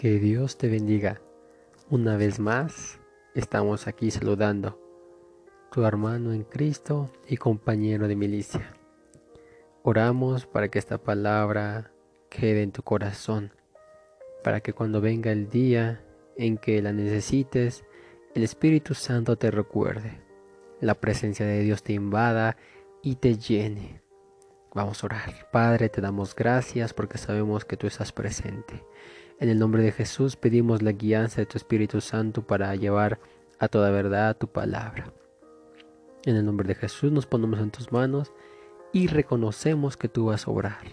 Que Dios te bendiga. Una vez más, estamos aquí saludando. Tu hermano en Cristo y compañero de milicia. Oramos para que esta palabra quede en tu corazón, para que cuando venga el día en que la necesites, el Espíritu Santo te recuerde, la presencia de Dios te invada y te llene. Vamos a orar. Padre, te damos gracias porque sabemos que tú estás presente. En el nombre de Jesús pedimos la guianza de tu Espíritu Santo para llevar a toda verdad tu palabra. En el nombre de Jesús nos ponemos en tus manos y reconocemos que tú vas a obrar.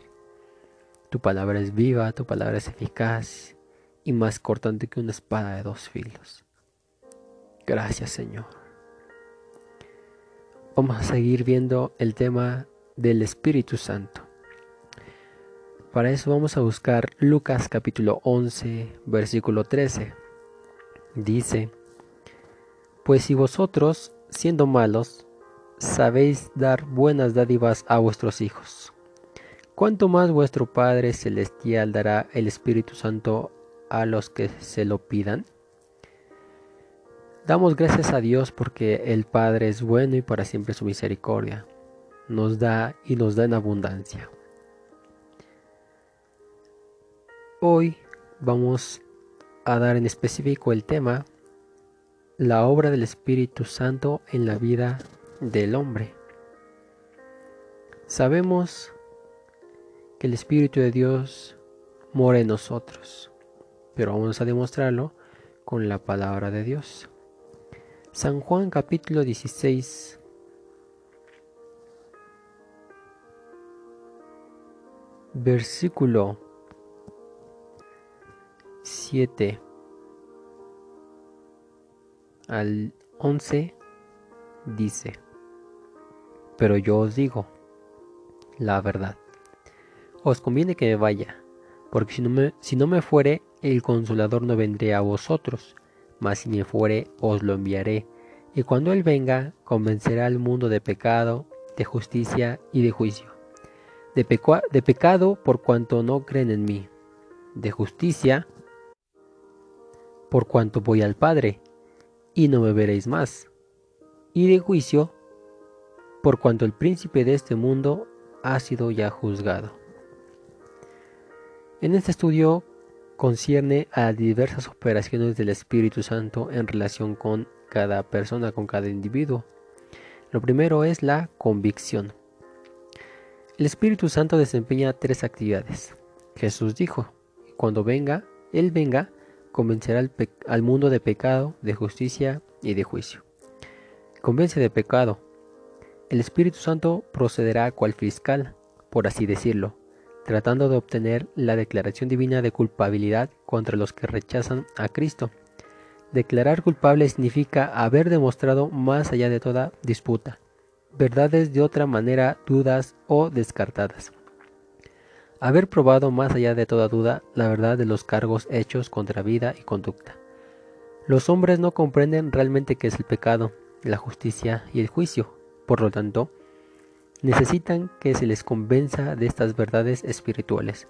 Tu palabra es viva, tu palabra es eficaz y más cortante que una espada de dos filos. Gracias Señor. Vamos a seguir viendo el tema del Espíritu Santo. Para eso vamos a buscar Lucas capítulo 11, versículo 13. Dice, Pues si vosotros, siendo malos, sabéis dar buenas dádivas a vuestros hijos, ¿cuánto más vuestro Padre Celestial dará el Espíritu Santo a los que se lo pidan? Damos gracias a Dios porque el Padre es bueno y para siempre su misericordia. Nos da y nos da en abundancia. Hoy vamos a dar en específico el tema la obra del Espíritu Santo en la vida del hombre. Sabemos que el Espíritu de Dios mora en nosotros, pero vamos a demostrarlo con la palabra de Dios. San Juan capítulo 16 versículo 7 al 11 dice, pero yo os digo la verdad, os conviene que me vaya, porque si no me, si no me fuere, el consolador no vendré a vosotros, mas si me fuere, os lo enviaré, y cuando él venga, convencerá al mundo de pecado, de justicia y de juicio. De, de pecado por cuanto no creen en mí, de justicia por cuanto voy al Padre, y no me veréis más, y de juicio, por cuanto el príncipe de este mundo ha sido ya juzgado. En este estudio concierne a diversas operaciones del Espíritu Santo en relación con cada persona, con cada individuo. Lo primero es la convicción. El Espíritu Santo desempeña tres actividades. Jesús dijo, cuando venga, Él venga, convencerá al, mundo de pecado, de justicia y de juicio. Convence de pecado. El Espíritu Santo procederá cual fiscal, por así decirlo, tratando de obtener la declaración divina de culpabilidad contra los que rechazan a Cristo. Declarar culpable significa haber demostrado más allá de toda disputa, verdades de otra manera dudas o descartadas haber probado más allá de toda duda la verdad de los cargos hechos contra vida y conducta. Los hombres no comprenden realmente qué es el pecado, la justicia y el juicio, por lo tanto, necesitan que se les convenza de estas verdades espirituales.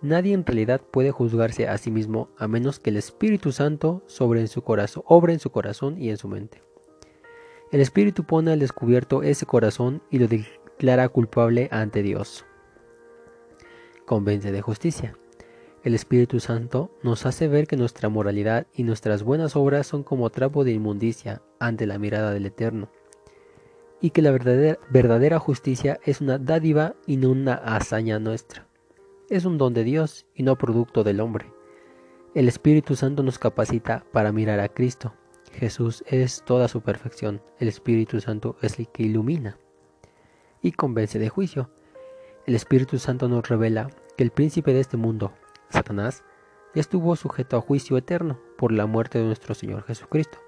Nadie en realidad puede juzgarse a sí mismo a menos que el Espíritu Santo sobre en su corazón, obre en su corazón y en su mente. El Espíritu pone al descubierto ese corazón y lo declara culpable ante Dios convence de justicia. El Espíritu Santo nos hace ver que nuestra moralidad y nuestras buenas obras son como trapo de inmundicia ante la mirada del Eterno, y que la verdadera, justicia es una dádiva y no una hazaña nuestra. Es un don de Dios y no producto del hombre. El Espíritu Santo nos capacita para mirar a Cristo. Jesús es toda su perfección. El Espíritu Santo es el que ilumina y convence de juicio. El Espíritu Santo nos revela que el príncipe de este mundo, Satanás, ya estuvo sujeto a juicio eterno por la muerte de nuestro Señor Jesucristo,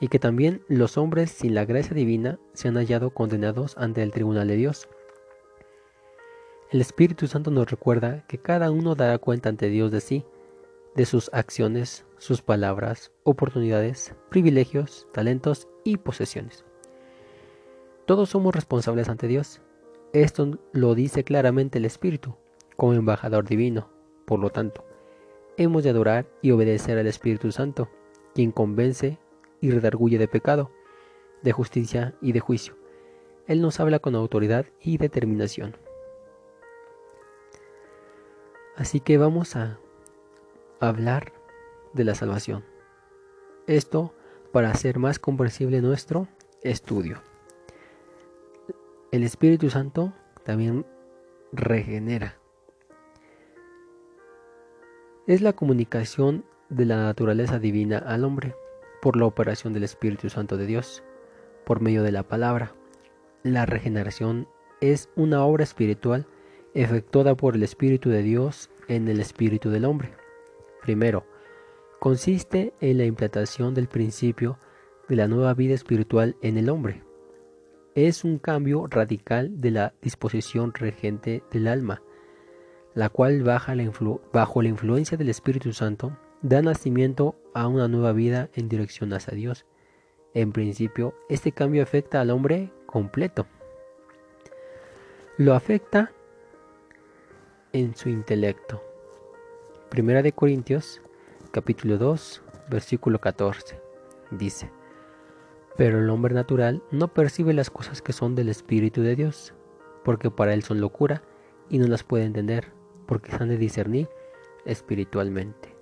y que también los hombres sin la gracia divina se han hallado condenados ante el tribunal de Dios. El Espíritu Santo nos recuerda que cada uno dará cuenta ante Dios de sí, de sus acciones, sus palabras, oportunidades, privilegios, talentos y posesiones. Todos somos responsables ante Dios esto lo dice claramente el Espíritu, como embajador divino. Por lo tanto, hemos de adorar y obedecer al Espíritu Santo, quien convence y redarguye de pecado, de justicia y de juicio. Él nos habla con autoridad y determinación. Así que vamos a hablar de la salvación. Esto para hacer más comprensible nuestro estudio. El Espíritu Santo también regenera. Es la comunicación de la naturaleza divina al hombre por la operación del Espíritu Santo de Dios, por medio de la palabra. La regeneración es una obra espiritual efectuada por el Espíritu de Dios en el Espíritu del hombre. Primero, consiste en la implantación del principio de la nueva vida espiritual en el hombre. Es un cambio radical de la disposición regente del alma, la cual bajo la influencia del Espíritu Santo da nacimiento a una nueva vida en dirección hacia Dios. En principio, este cambio afecta al hombre completo. Lo afecta en su intelecto. Primera de Corintios, capítulo 2, versículo 14. Dice, pero el hombre natural no percibe las cosas que son del Espíritu de Dios, porque para él son locura y no las puede entender, porque se han de discernir espiritualmente.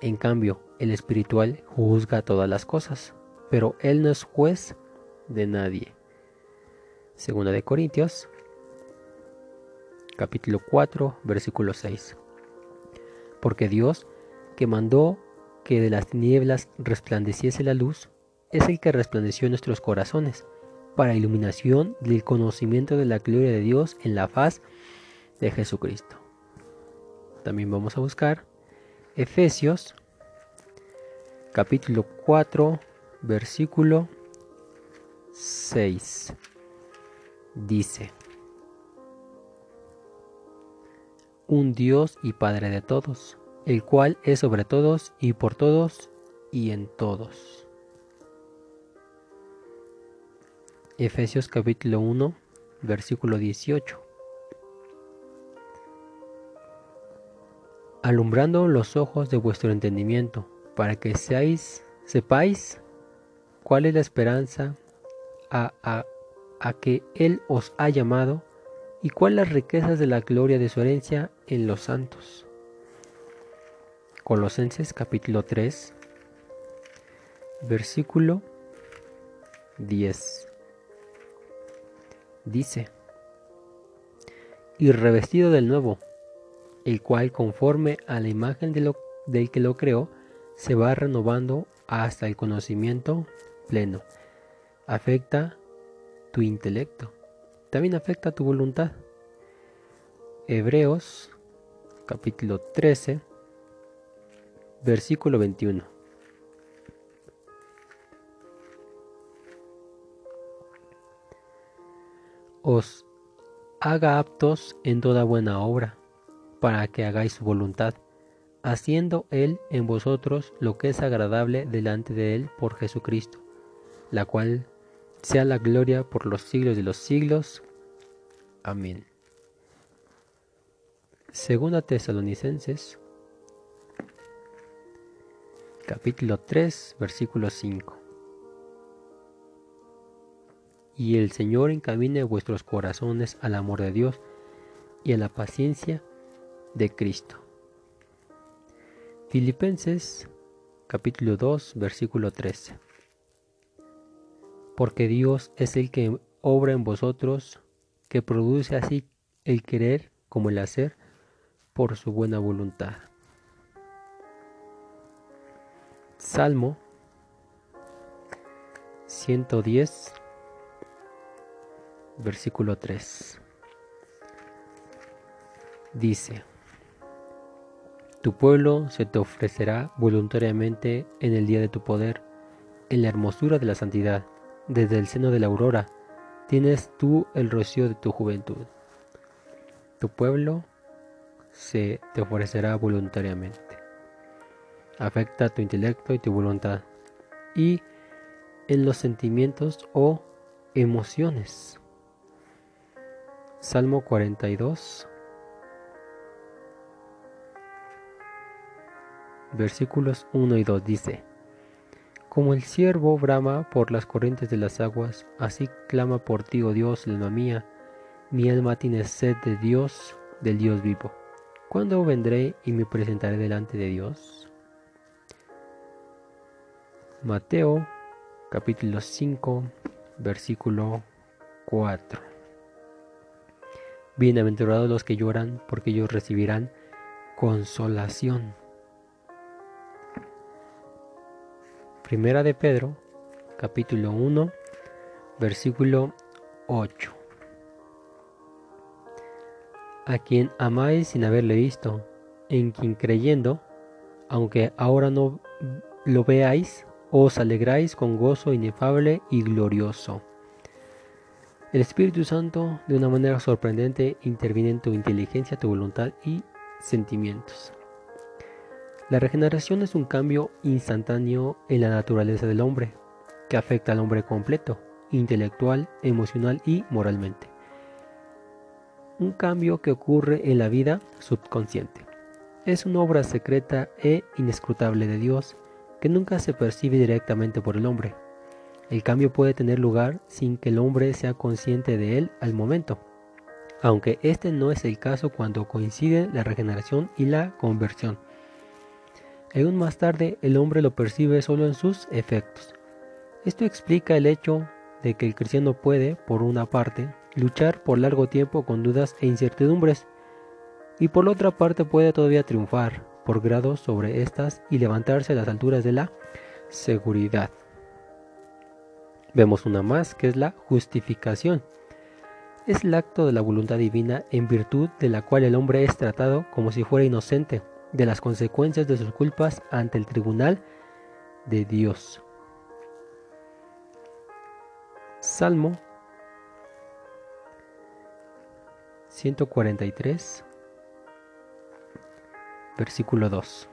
En cambio, el espiritual juzga todas las cosas, pero él no es juez de nadie. Segunda de Corintios, capítulo 4, versículo 6. Porque Dios, que mandó que de las tinieblas resplandeciese la luz, es el que resplandeció en nuestros corazones, para iluminación del conocimiento de la gloria de Dios en la faz de Jesucristo. También vamos a buscar Efesios capítulo 4 versículo 6 dice un Dios y Padre de todos, el cual es sobre todos y por todos y en todos. Efesios capítulo 1 versículo 18 alumbrando los ojos de vuestro entendimiento, para que seáis, sepáis cuál es la esperanza a, a que Él os ha llamado y cuál las riquezas de la gloria de su herencia en los santos. Colosenses capítulo 3, versículo 10. Dice, y revestido del nuevo, el cual conforme a la imagen del que lo creó, se va renovando hasta el conocimiento pleno. Afecta tu intelecto, también afecta tu voluntad. Hebreos capítulo 13, versículo 21. Os haga aptos en toda buena obra para que hagáis su voluntad, haciendo Él en vosotros lo que es agradable delante de Él por Jesucristo, la cual sea la gloria por los siglos de los siglos. Amén. Segunda Tesalonicenses, capítulo 3, versículo 5. Y el Señor encamine vuestros corazones al amor de Dios y a la paciencia de Cristo. Filipenses capítulo 2 versículo 13. Porque Dios es el que obra en vosotros, que produce así el querer como el hacer por su buena voluntad. Salmo 110 versículo 3. Dice, tu pueblo se te ofrecerá voluntariamente en el día de tu poder, en la hermosura de la santidad, desde el seno de la aurora, tienes tú el rocío de tu juventud. Tu pueblo se te ofrecerá voluntariamente. Afecta tu intelecto y tu voluntad y en los sentimientos o emociones. Salmo 42, versículos 1 y 2 dice, Como el siervo brama por las corrientes de las aguas, así clama por ti, oh Dios, alma mía, mi alma tiene sed de Dios, del Dios vivo. ¿Cuándo vendré y me presentaré delante de Dios? Mateo capítulo 5 versículo 4 Bienaventurados los que lloran, porque ellos recibirán consolación. Primera de Pedro, capítulo 1, versículo 8. A quien amáis sin haberle visto, en quien creyendo, aunque ahora no lo veáis, os alegráis con gozo inefable y glorioso. El Espíritu Santo, de una manera sorprendente, interviene en tu inteligencia, tu voluntad y sentimientos. La regeneración es un cambio instantáneo en la naturaleza del hombre, que afecta al hombre completo, intelectual, emocional y moralmente. Un cambio que ocurre en la vida subconsciente. Es una obra secreta e inescrutable de Dios que nunca se percibe directamente por el hombre. El cambio puede tener lugar sin que el hombre sea consciente de él al momento, aunque este no es el caso cuando coinciden la regeneración y la conversión. Aún más tarde el hombre lo percibe solo en sus efectos. Esto explica el hecho de que el cristiano puede, por una parte, luchar por largo tiempo con dudas e incertidumbres, y por otra parte puede todavía triunfar por grados sobre estas y levantarse a las alturas de la seguridad. Vemos una más que es la justificación. Es el acto de la voluntad divina en virtud de la cual el hombre es tratado como si fuera inocente de las consecuencias de sus culpas ante el tribunal de Dios. Salmo 143, versículo 2.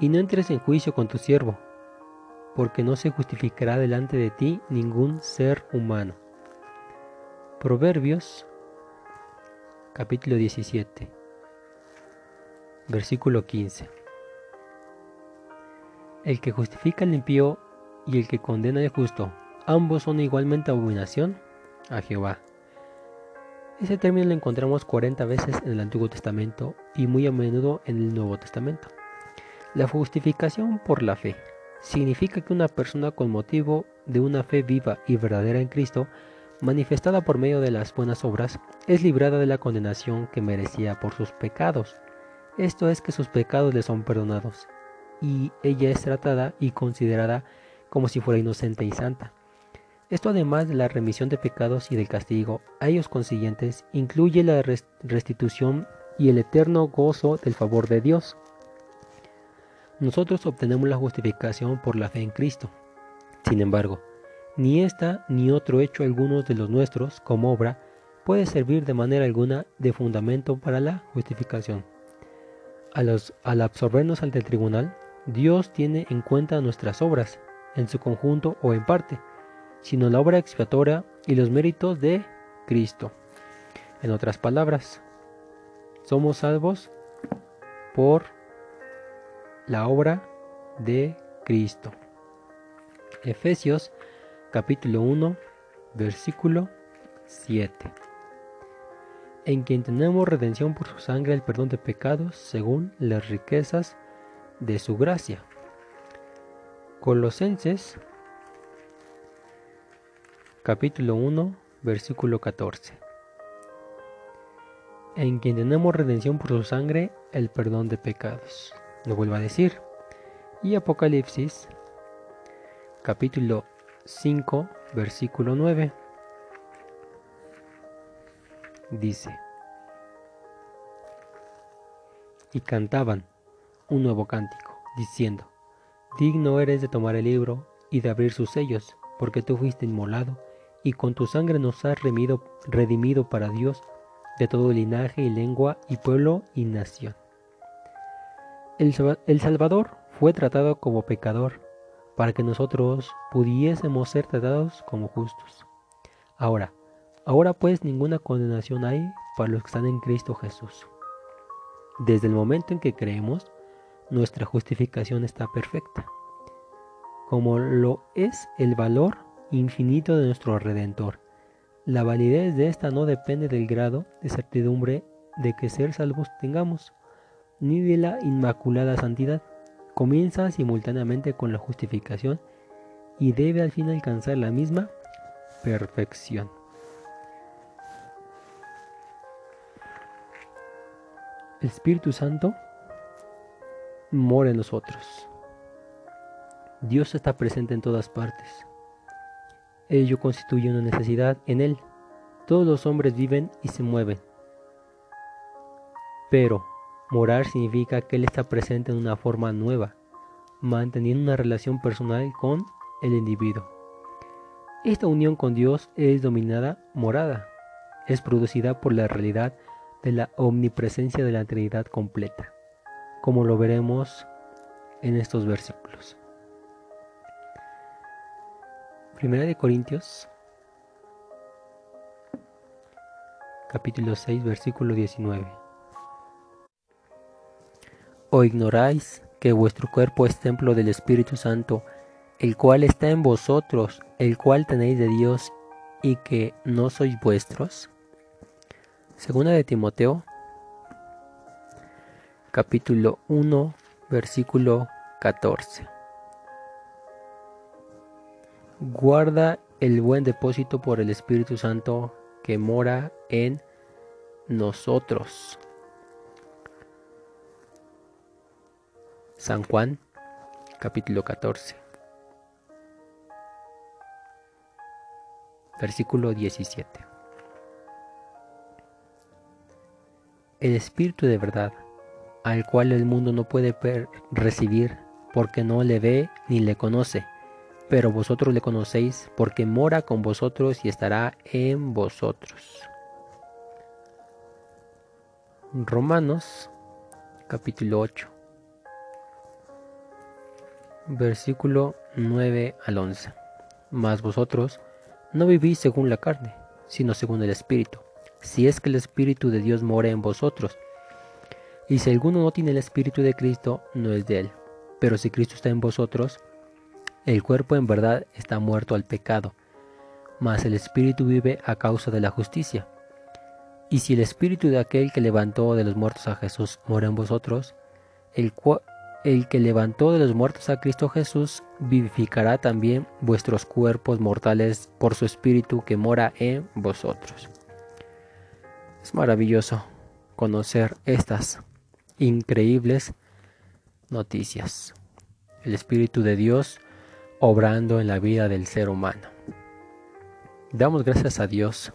Y no entres en juicio con tu siervo, porque no se justificará delante de ti ningún ser humano. Proverbios capítulo 17 Versículo 15. El que justifica al impío y el que condena al justo, ambos son igualmente abominación a Jehová. Ese término lo encontramos 40 veces en el Antiguo Testamento y muy a menudo en el Nuevo Testamento. La justificación por la fe significa que una persona con motivo de una fe viva y verdadera en Cristo, manifestada por medio de las buenas obras, es librada de la condenación que merecía por sus pecados esto es que sus pecados le son perdonados, y ella es tratada y considerada como si fuera inocente y santa. Esto además de la remisión de pecados y del castigo a ellos consiguientes, incluye la restitución y el eterno gozo del favor de Dios. Nosotros obtenemos la justificación por la fe en Cristo. Sin embargo, ni esta ni otro hecho alguno de los nuestros como obra puede servir de manera alguna de fundamento para la justificación. Al, absorbernos ante el tribunal, Dios tiene en cuenta nuestras obras, en su conjunto o en parte, sino la obra expiatoria y los méritos de Cristo. En otras palabras, somos salvos por la obra de Cristo. Efesios capítulo 1, versículo 7 en quien tenemos redención por su sangre, el perdón de pecados, según las riquezas de su gracia. Colosenses capítulo 1, versículo 14. En quien tenemos redención por su sangre, el perdón de pecados. Lo vuelvo a decir. Y Apocalipsis capítulo 5, versículo 9 dice, y cantaban un nuevo cántico, diciendo, Digno eres de tomar el libro y de abrir sus sellos, porque tú fuiste inmolado, y con tu sangre nos has redimido, redimido para Dios de todo linaje y lengua y pueblo y nación. El, Salvador fue tratado como pecador, para que nosotros pudiésemos ser tratados como justos. Ahora, Ahora pues ninguna condenación hay para los que están en Cristo Jesús. Desde el momento en que creemos, nuestra justificación está perfecta, como lo es el valor infinito de nuestro Redentor. La validez de esta no depende del grado de certidumbre de que ser salvos tengamos, ni de la inmaculada santidad. Comienza simultáneamente con la justificación y debe al fin alcanzar la misma perfección. El Espíritu Santo mora en nosotros. Dios está presente en todas partes. Ello constituye una necesidad en Él. Todos los hombres viven y se mueven. Pero morar significa que Él está presente en una forma nueva, manteniendo una relación personal con el individuo. Esta unión con Dios es dominada morada. Es producida por la realidad de la omnipresencia de la Trinidad completa, como lo veremos en estos versículos. Primera de Corintios, capítulo 6, versículo 19. ¿O ignoráis que vuestro cuerpo es templo del Espíritu Santo, el cual está en vosotros, el cual tenéis de Dios, y que no sois vuestros? Segunda de Timoteo, capítulo 1, versículo 14. Guarda el buen depósito por el Espíritu Santo que mora en nosotros. San Juan, capítulo 14, versículo 17. El Espíritu de verdad, al cual el mundo no puede recibir porque no le ve ni le conoce pero vosotros le conocéis porque mora con vosotros y estará en vosotros. Romanos capítulo 8 versículo 9 al 11. Mas vosotros no vivís según la carne, sino según el Espíritu, si es que el Espíritu de Dios mora en vosotros. Y si alguno no tiene el Espíritu de Cristo, no es de él. Pero si Cristo está en vosotros, el cuerpo en verdad está muerto al pecado, mas el espíritu vive a causa de la justicia. Y si el espíritu de aquel que levantó de los muertos a Jesús mora en vosotros, el, el que levantó de los muertos a Cristo Jesús vivificará también vuestros cuerpos mortales por su espíritu que mora en vosotros. Es maravilloso conocer estas increíbles noticias. El Espíritu de Dios obrando en la vida del ser humano. Damos gracias a Dios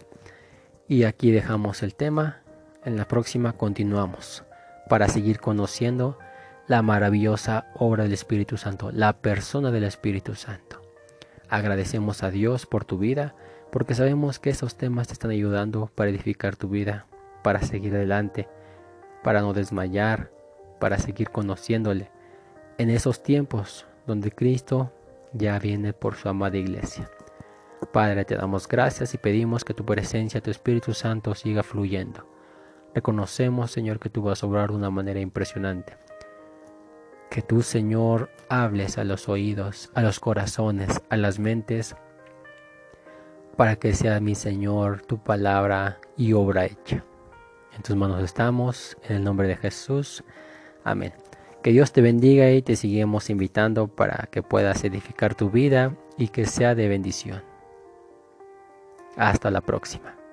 y aquí dejamos el tema. En la próxima continuamos para seguir conociendo la maravillosa obra del Espíritu Santo, la persona del Espíritu Santo. Agradecemos a Dios por tu vida porque sabemos que esos temas te están ayudando para edificar tu vida, para seguir adelante, para no desmayar, para seguir conociéndole en esos tiempos donde Cristo ya viene por su amada iglesia. Padre, te damos gracias y pedimos que tu presencia, tu Espíritu Santo siga fluyendo. Reconocemos, Señor, que tú vas a obrar de una manera impresionante. Que tú, Señor, hables a los oídos, a los corazones, a las mentes, para que sea mi Señor tu palabra y obra hecha. En tus manos estamos, en el nombre de Jesús. Amén. Que Dios te bendiga y te seguimos invitando para que puedas edificar tu vida y que sea de bendición. Hasta la próxima.